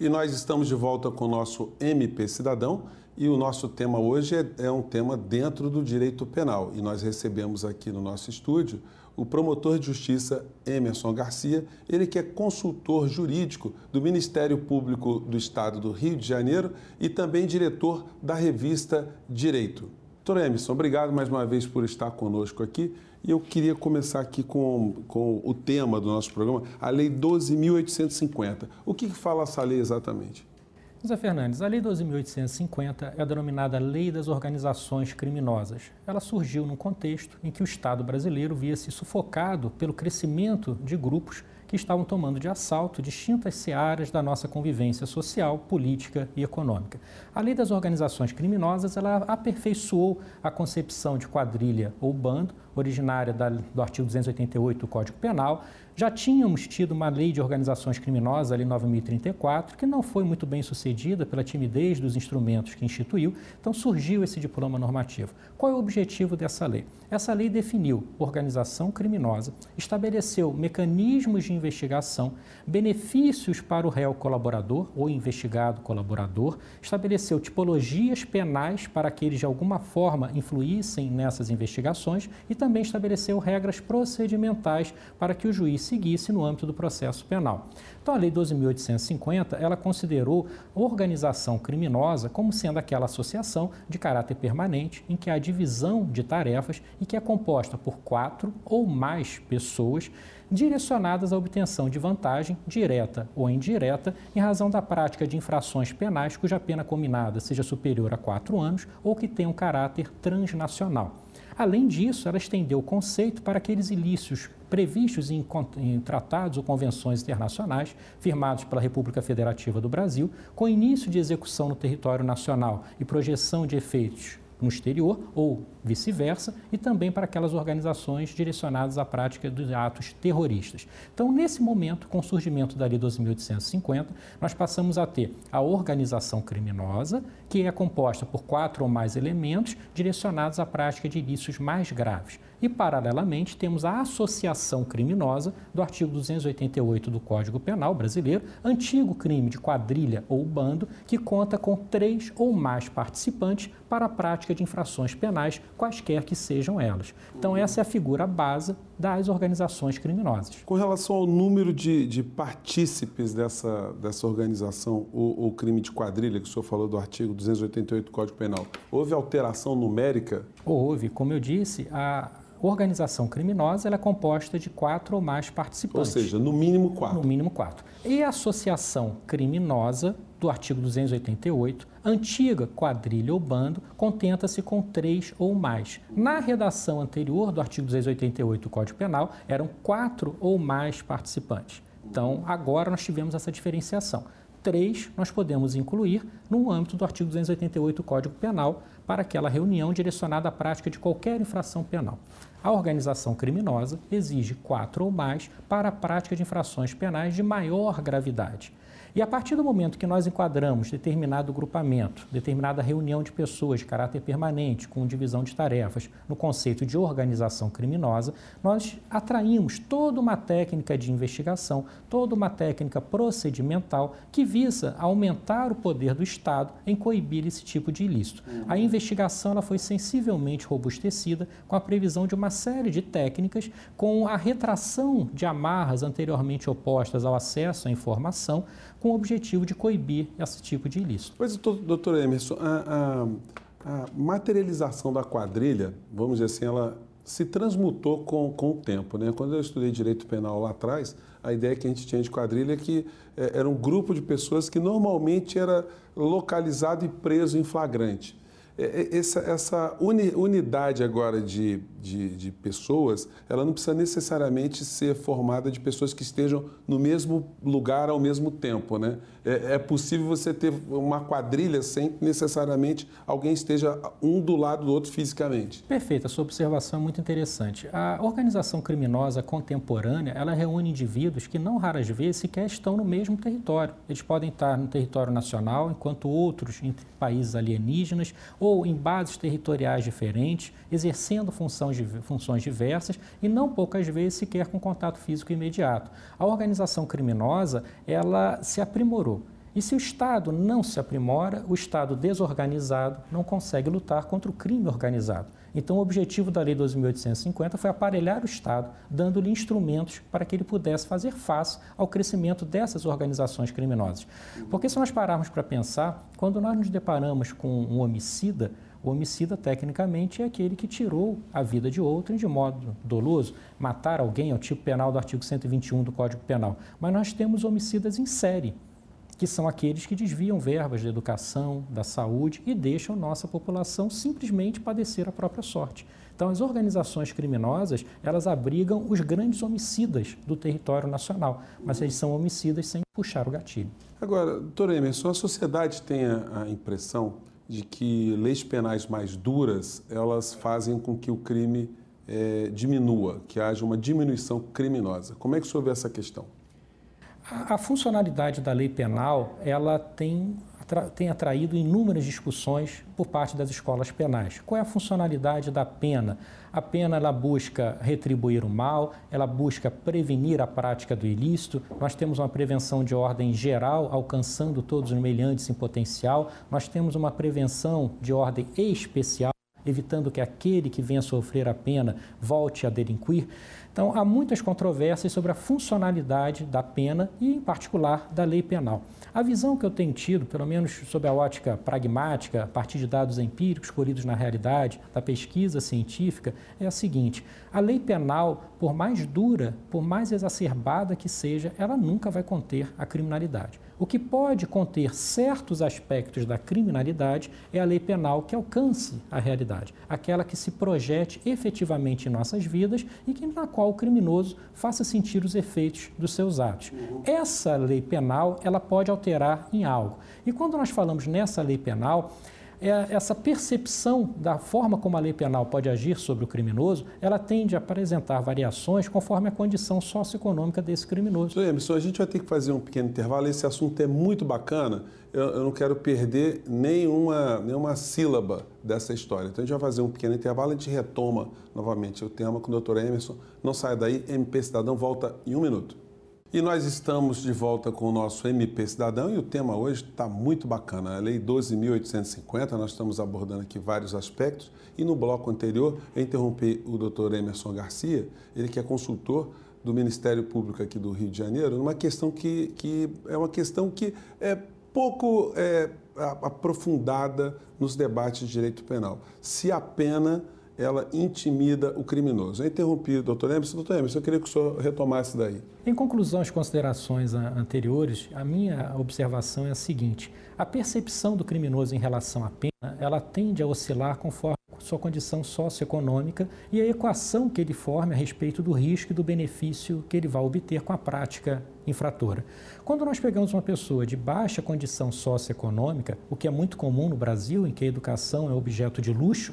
E nós estamos de volta com o nosso MP Cidadão e o nosso tema hoje é, é, um tema dentro do direito penal. E nós recebemos aqui no nosso estúdio o promotor de justiça Emerson Garcia, ele que é consultor jurídico do Ministério Público do Estado do Rio de Janeiro e também diretor da revista Direito. Doutor Emerson, obrigado mais uma vez por estar conosco aqui. E eu queria começar aqui com, com o tema do nosso programa, a Lei 12.850. O que, que fala essa lei exatamente? Zé Fernandes, a Lei 12.850 é denominada Lei das Organizações Criminosas. Ela surgiu num contexto em que o Estado brasileiro via-se sufocado pelo crescimento de grupos que estavam tomando de assalto distintas searas da nossa convivência social, política e econômica. A lei das organizações criminosas ela aperfeiçoou a concepção de quadrilha ou bando, originária da, do artigo 288 do Código Penal. Já tínhamos tido uma lei de organizações criminosas, a Lei 9034, que não foi muito bem sucedida pela timidez dos instrumentos que instituiu, então surgiu esse diploma normativo. Qual é o objetivo dessa lei? Essa lei definiu organização criminosa, estabeleceu mecanismos de investigação, benefícios para o réu colaborador ou investigado colaborador, estabeleceu tipologias penais para que eles de alguma forma influíssem nessas investigações e também estabeleceu regras procedimentais para que o juiz seguisse no âmbito do processo penal. Então, a Lei 12.850, ela considerou organização criminosa como sendo aquela associação de caráter permanente em que há divisão de tarefas e que é composta por quatro ou mais pessoas direcionadas à obtenção de vantagem, direta ou indireta, em razão da prática de infrações penais cuja pena combinada seja superior a quatro anos ou que tenha um caráter transnacional. Além disso, ela estendeu o conceito para aqueles ilícitos previstos em, em, tratados ou convenções internacionais firmados pela República Federativa do Brasil, com início de execução no território nacional e projeção de efeitos no exterior ou vice-versa, e também para aquelas organizações direcionadas à prática de atos terroristas. Então, nesse momento, com o surgimento da Lei 12.850, nós passamos a ter a organização criminosa, que é composta por quatro ou mais elementos direcionados à prática de ilícitos mais graves. E, paralelamente, temos a associação criminosa do artigo 288 do Código Penal brasileiro, antigo crime de quadrilha ou bando, que conta com três ou mais participantes para a prática de infrações penais, quaisquer que sejam elas. Então, essa é a figura base das organizações criminosas. Com relação ao número de, de partícipes dessa, dessa organização, o, o crime de quadrilha, que o senhor falou do artigo 288 do Código Penal, houve alteração numérica? Houve. Como eu disse, a organização criminosa é composta de quatro ou mais participantes. Ou seja, no mínimo quatro. No mínimo quatro. E a associação criminosa do artigo 288, antiga quadrilha ou bando, contenta-se com três ou mais. Na redação anterior do artigo 288 do Código Penal, eram quatro ou mais participantes. Então, agora nós tivemos essa diferenciação. Três nós podemos incluir no âmbito do artigo 288 do Código Penal para aquela reunião direcionada à prática de qualquer infração penal. A organização criminosa exige quatro ou mais para a prática de infrações penais de maior gravidade. E a partir do momento que nós enquadramos determinado grupamento, determinada reunião de pessoas de caráter permanente, com divisão de tarefas, no conceito de organização criminosa, nós atraímos toda uma técnica de investigação, toda uma técnica procedimental que visa aumentar o poder do Estado em coibir esse tipo de ilícito. Uhum. A investigação ela foi sensivelmente robustecida com a previsão de uma série de técnicas, com a retração de amarras anteriormente opostas ao acesso à informação, com o objetivo de coibir esse tipo de ilícito. Pois, doutor Emerson, a, a, a, materialização da quadrilha, vamos dizer assim, ela se transmutou com, com o tempo. Né? Quando eu estudei direito penal lá atrás, a ideia que a gente tinha de quadrilha é que é, era um grupo de pessoas que normalmente era localizado e preso em flagrante. É, é, essa, essa uni, unidade agora de, de, de, pessoas, ela não precisa necessariamente ser formada de pessoas que estejam no mesmo lugar ao mesmo tempo. Né? É, é possível você ter uma quadrilha sem que necessariamente alguém esteja um do lado do outro fisicamente. Perfeito, a sua observação é muito interessante. A organização criminosa contemporânea, ela reúne indivíduos que não raras vezes sequer estão no mesmo território. Eles podem estar no território nacional, enquanto outros em países alienígenas ou em bases territoriais diferentes, exercendo funções, funções diversas e não poucas vezes sequer com contato físico imediato. A organização criminosa, ela se aprimorou E se o Estado não se aprimora, o Estado desorganizado não consegue lutar contra o crime organizado. Então, o objetivo da Lei 2.850 foi aparelhar o Estado, dando-lhe instrumentos para que ele pudesse fazer face ao crescimento dessas organizações criminosas. Porque, se nós pararmos para pensar, quando nós nos deparamos com um homicida, o homicida, tecnicamente, é aquele que tirou a vida de outro de modo doloso. Matar alguém é o tipo penal do artigo 121 do Código Penal. Mas nós temos homicidas em série que são aqueles que desviam verbas da educação, da saúde e deixam nossa população simplesmente padecer a própria sorte. Então, as organizações criminosas, elas abrigam os grandes homicidas do território nacional, mas eles são homicidas sem puxar o gatilho. Agora, doutor Emerson, a sociedade tem a impressão de que leis penais mais duras, elas fazem com que o crime é, diminua, que haja uma diminuição criminosa. Como é que o senhor vê essa questão? A, funcionalidade da lei penal, ela tem, tem atraído inúmeras discussões por parte das escolas penais. Qual é a funcionalidade da pena? A pena ela busca retribuir o mal, ela busca prevenir a prática do ilícito. Nós temos uma prevenção de ordem geral, alcançando todos os meliantes em potencial. Nós temos uma prevenção de ordem especial, evitando que aquele que venha sofrer a pena volte a delinquir. Então, há muitas controvérsias sobre a funcionalidade da pena e, em particular, da lei penal. A visão que eu tenho tido, pelo menos sob a ótica pragmática, a partir de dados empíricos colhidos na realidade, da pesquisa científica, é a seguinte: a lei penal, por mais dura, por mais exacerbada que seja, ela nunca vai conter a criminalidade. O que pode conter certos aspectos da criminalidade é a lei penal que alcance a realidade, aquela que se projete efetivamente em nossas vidas e que, na qual o criminoso faça sentir os efeitos dos seus atos. Essa lei penal ela pode alterar em algo. E quando nós falamos nessa lei penal, é essa percepção da forma como a lei penal pode agir sobre o criminoso, ela tende a apresentar variações conforme a condição socioeconômica desse criminoso. Emerson, a gente vai ter que fazer um pequeno intervalo. Esse assunto é muito bacana. Eu, eu, não quero perder nenhuma, nenhuma sílaba dessa história. Então a gente vai fazer um pequeno intervalo e a gente retoma novamente o tema com o doutor Emerson. Não saia daí, MP Cidadão volta em um minuto. E nós estamos de volta com o nosso MP Cidadão e o tema hoje está muito bacana. A Lei 12.850, nós estamos abordando aqui vários aspectos. E no bloco anterior, eu interrompi o doutor Emerson Garcia, ele que é consultor do Ministério Público aqui do Rio de Janeiro, numa questão que, que é uma questão que é pouco é, aprofundada nos debates de direito penal. Se a pena ela intimida o criminoso. Eu interrompi o doutor Emerson. Doutor Emerson, eu queria que o senhor retomasse daí. Em conclusão às considerações anteriores, a minha observação é a seguinte. A percepção do criminoso em relação à pena, ela tende a oscilar conforme sua condição socioeconômica e a equação que ele forma a respeito do risco e do benefício que ele vai obter com a prática infratora. Quando nós pegamos uma pessoa de baixa condição socioeconômica, o que é muito comum no Brasil, em que a educação é objeto de luxo,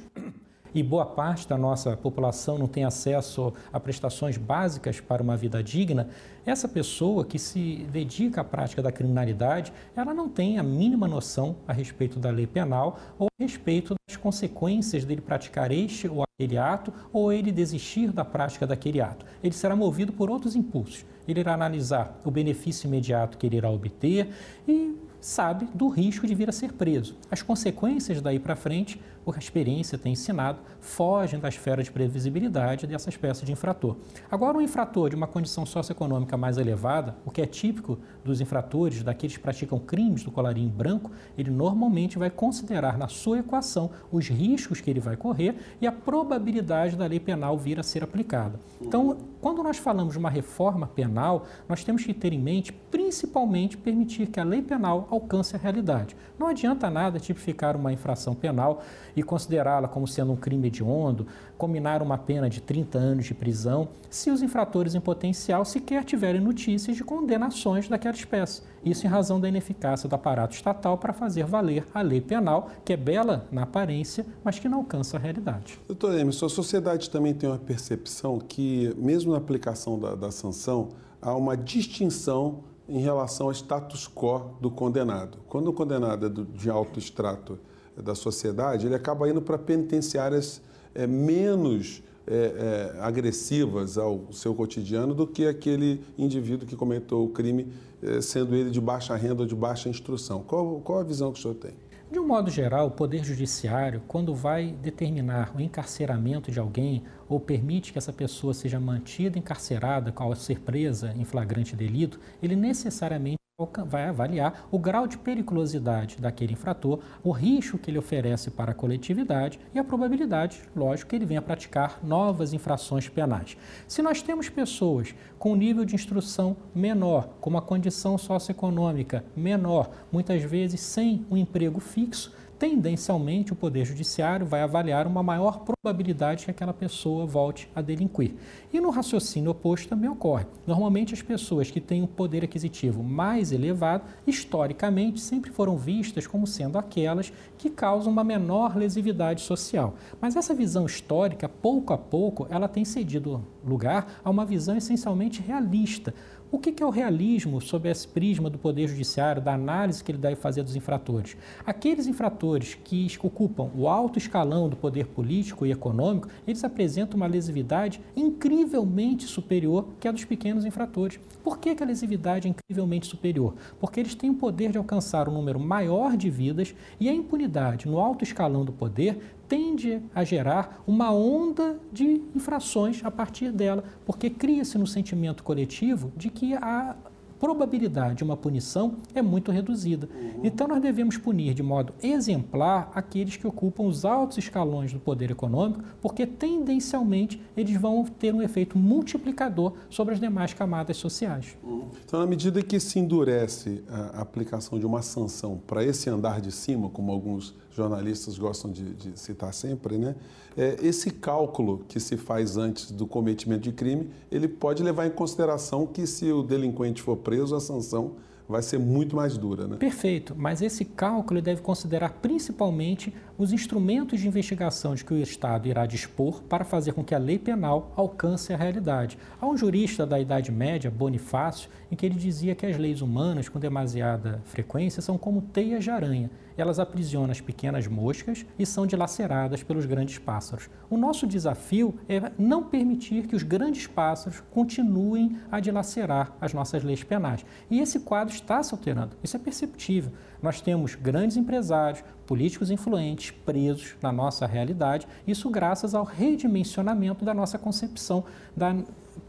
e boa parte da nossa população não tem acesso a prestações básicas para uma vida digna, essa pessoa que se dedica à prática da criminalidade, ela não tem a mínima noção a respeito da lei penal ou a respeito das consequências dele praticar este ou aquele ato ou ele desistir da prática daquele ato. Ele será movido por outros impulsos. Ele irá analisar o benefício imediato que ele irá obter e sabe do risco de vir a ser preso. As consequências daí para frente porque a experiência tem ensinado, fogem da esfera de previsibilidade dessa espécie de infrator. Agora, um infrator de uma condição socioeconômica mais elevada, o que é típico dos infratores, daqueles que praticam crimes do colarinho branco, ele normalmente vai considerar na sua equação os riscos que ele vai correr e a probabilidade da lei penal vir a ser aplicada. Então, quando nós falamos de uma reforma penal, nós temos que ter em mente, principalmente, permitir que a lei penal alcance a realidade. Não adianta nada tipificar uma infração penal e considerá-la como sendo um crime hediondo, combinar uma pena de 30 anos de prisão, se os infratores em potencial sequer tiverem notícias de condenações daquela espécie. Isso em razão da ineficácia do aparato estatal para fazer valer a lei penal, que é bela na aparência, mas que não alcança a realidade. Doutor Emerson, a sociedade também tem uma percepção que, mesmo na aplicação da, da sanção, há uma distinção em relação ao status quo do condenado. Quando o condenado é de alto extrato da sociedade, ele acaba indo para penitenciárias é, menos é, é, agressivas ao seu cotidiano do que aquele indivíduo que cometeu o crime, é, sendo ele de baixa renda ou de baixa instrução. Qual, qual a visão que o senhor tem? De um modo geral, o Poder Judiciário, quando vai determinar o encarceramento de alguém ou permite que essa pessoa seja mantida encarcerada ao ser presa em flagrante delito, ele necessariamente vai avaliar o grau de periculosidade daquele infrator, o risco que ele oferece para a coletividade e a probabilidade, lógico, que ele venha praticar novas infrações penais. Se nós temos pessoas com nível de instrução menor, com uma condição socioeconômica menor, muitas vezes sem um emprego fixo, tendencialmente o Poder Judiciário vai avaliar uma maior probabilidade que aquela pessoa volte a delinquir. E no raciocínio oposto também ocorre. Normalmente as pessoas que têm um poder aquisitivo mais elevado, historicamente, sempre foram vistas como sendo aquelas que causam uma menor lesividade social. Mas essa visão histórica, pouco a pouco, ela tem cedido lugar a uma visão essencialmente realista o que é o realismo sob esse prisma do Poder Judiciário, da análise que ele deve fazer dos infratores? Aqueles infratores que ocupam o alto escalão do poder político e econômico, eles apresentam uma lesividade incrivelmente superior que a dos pequenos infratores. Por que, que a lesividade é incrivelmente superior? Porque eles têm o poder de alcançar um número maior de vidas e a impunidade no alto escalão do poder tende a gerar uma onda de infrações a partir dela, porque cria-se no sentimento coletivo de que a probabilidade de uma punição é muito reduzida. Uhum. Então, nós devemos punir de modo exemplar aqueles que ocupam os altos escalões do poder econômico, porque tendencialmente eles vão ter um efeito multiplicador sobre as demais camadas sociais. Uhum. Então, na medida que se endurece a aplicação de uma sanção para esse andar de cima, como alguns jornalistas gostam de, de citar sempre, né? É, esse cálculo que se faz antes do cometimento de crime, ele pode levar em consideração que se o delinquente for preso, a sanção vai ser muito mais dura. Né? Perfeito, mas esse cálculo deve considerar principalmente os instrumentos de investigação de que o Estado irá dispor para fazer com que a lei penal alcance a realidade. Há um jurista da Idade Média, Bonifácio, em que ele dizia que as leis humanas, com demasiada frequência, são como teias de aranha elas aprisionam as pequenas moscas e são dilaceradas pelos grandes pássaros. O nosso desafio é não permitir que os grandes pássaros continuem a dilacerar as nossas leis penais. E esse quadro está se alterando, isso é perceptível. Nós temos grandes empresários, políticos influentes presos na nossa realidade, isso graças ao redimensionamento da nossa concepção da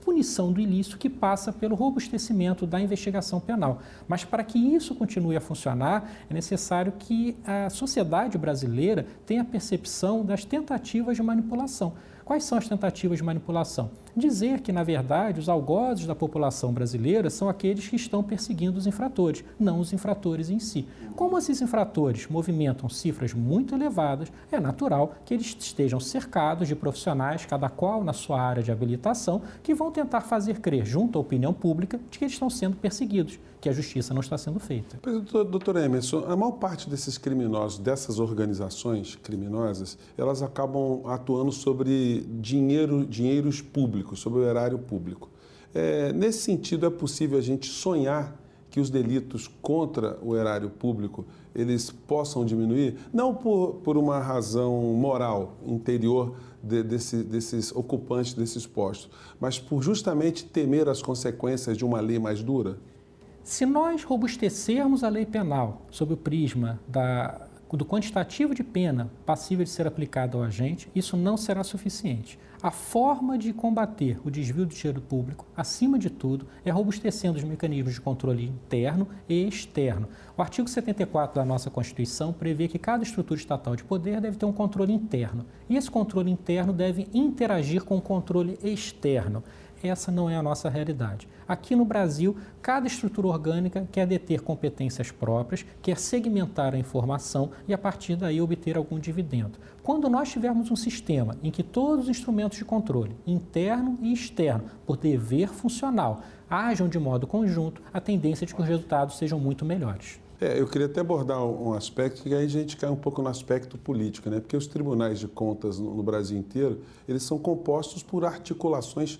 punição do ilícito que passa pelo robustecimento da investigação penal. Mas para que isso continue a funcionar, é necessário que a sociedade brasileira tenha percepção das tentativas de manipulação. Quais são as tentativas de manipulação? Dizer que, na verdade, os algozes da população brasileira são aqueles que estão perseguindo os infratores, não os infratores em si. Como esses infratores movimentam cifras muito elevadas, é natural que eles estejam cercados de profissionais, cada qual na sua área de habilitação, que vão tentar fazer crer, junto à opinião pública, de que eles estão sendo perseguidos, que a justiça não está sendo feita. Doutor Emerson, a maior parte desses criminosos, dessas organizações criminosas, elas acabam atuando sobre dinheiro, dinheiros públicos, sobre o erário público. É, nesse sentido, é possível a gente sonhar que os delitos contra o erário público eles possam diminuir, não por, por uma razão moral interior de, desse, desses ocupantes desses postos, mas por justamente temer as consequências de uma lei mais dura? Se nós robustecermos a lei penal sob o prisma da, do quantitativo de pena passível de ser aplicado ao agente, isso não será suficiente. A forma de combater o desvio do dinheiro público, acima de tudo, é robustecendo os mecanismos de controle interno e externo. O artigo 74 da nossa Constituição prevê que cada estrutura estatal de poder deve ter um controle interno. E esse controle interno deve interagir com o controle externo essa não é a nossa realidade. Aqui no Brasil, cada estrutura orgânica quer deter competências próprias, quer segmentar a informação e, a partir daí, obter algum dividendo. Quando nós tivermos um sistema em que todos os instrumentos de controle, interno e externo, por dever funcional, ajam de modo conjunto, a tendência é de que os resultados sejam muito melhores. É, eu queria até abordar um aspecto que aí a gente cai um pouco no aspecto político, né? Porque os tribunais de contas no Brasil inteiro, eles são compostos por articulações.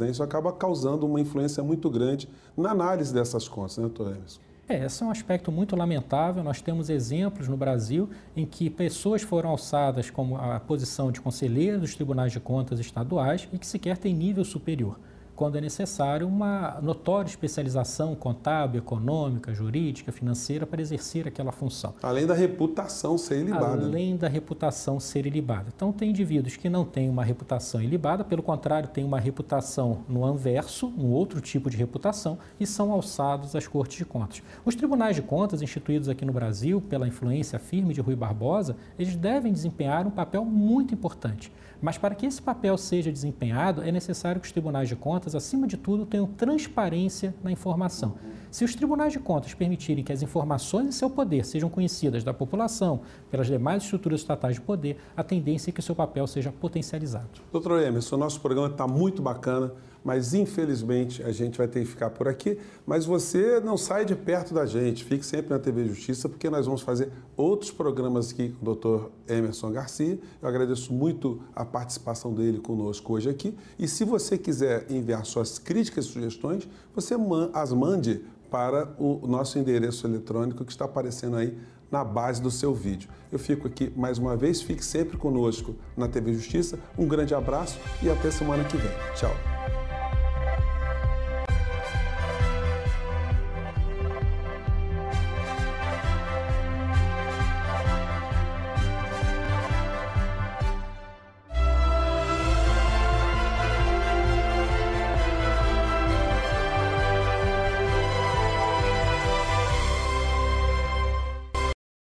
Né? Isso acaba causando uma influência muito grande na análise dessas contas, né, doutor Emerson? É, esse é um aspecto muito lamentável. Nós temos exemplos no Brasil em que pessoas foram alçadas como a posição de conselheiro dos tribunais de contas estaduais e que sequer têm nível superior quando é necessário uma notória especialização contábil, econômica, jurídica, financeira para exercer aquela função. Além da reputação ser ilibada. Além da reputação ser ilibada. Então, tem indivíduos que não têm uma reputação ilibada, pelo contrário, têm uma reputação no anverso, um outro tipo de reputação, e são alçados às cortes de contas. Os tribunais de contas, instituídos aqui no Brasil pela influência firme de Rui Barbosa, eles devem desempenhar um papel muito importante. Mas para que esse papel seja desempenhado, é necessário que os tribunais de contas, acima de tudo, tenham transparência na informação. Se os tribunais de contas permitirem que as informações em seu poder sejam conhecidas da população, pelas demais estruturas estatais de poder, a tendência é que o seu papel seja potencializado. Doutor Emerson, nosso programa está muito bacana mas infelizmente a gente vai ter que ficar por aqui. Mas você não sai de perto da gente, fique sempre na TV Justiça, porque nós vamos fazer outros programas aqui com o Dr. Emerson Garcia. Eu agradeço muito a participação dele conosco hoje aqui. E se você quiser enviar suas críticas e sugestões, você as mande para o nosso endereço eletrônico que está aparecendo aí na base do seu vídeo. Eu fico aqui mais uma vez, fique sempre conosco na TV Justiça. Um grande abraço e até semana que vem. Tchau.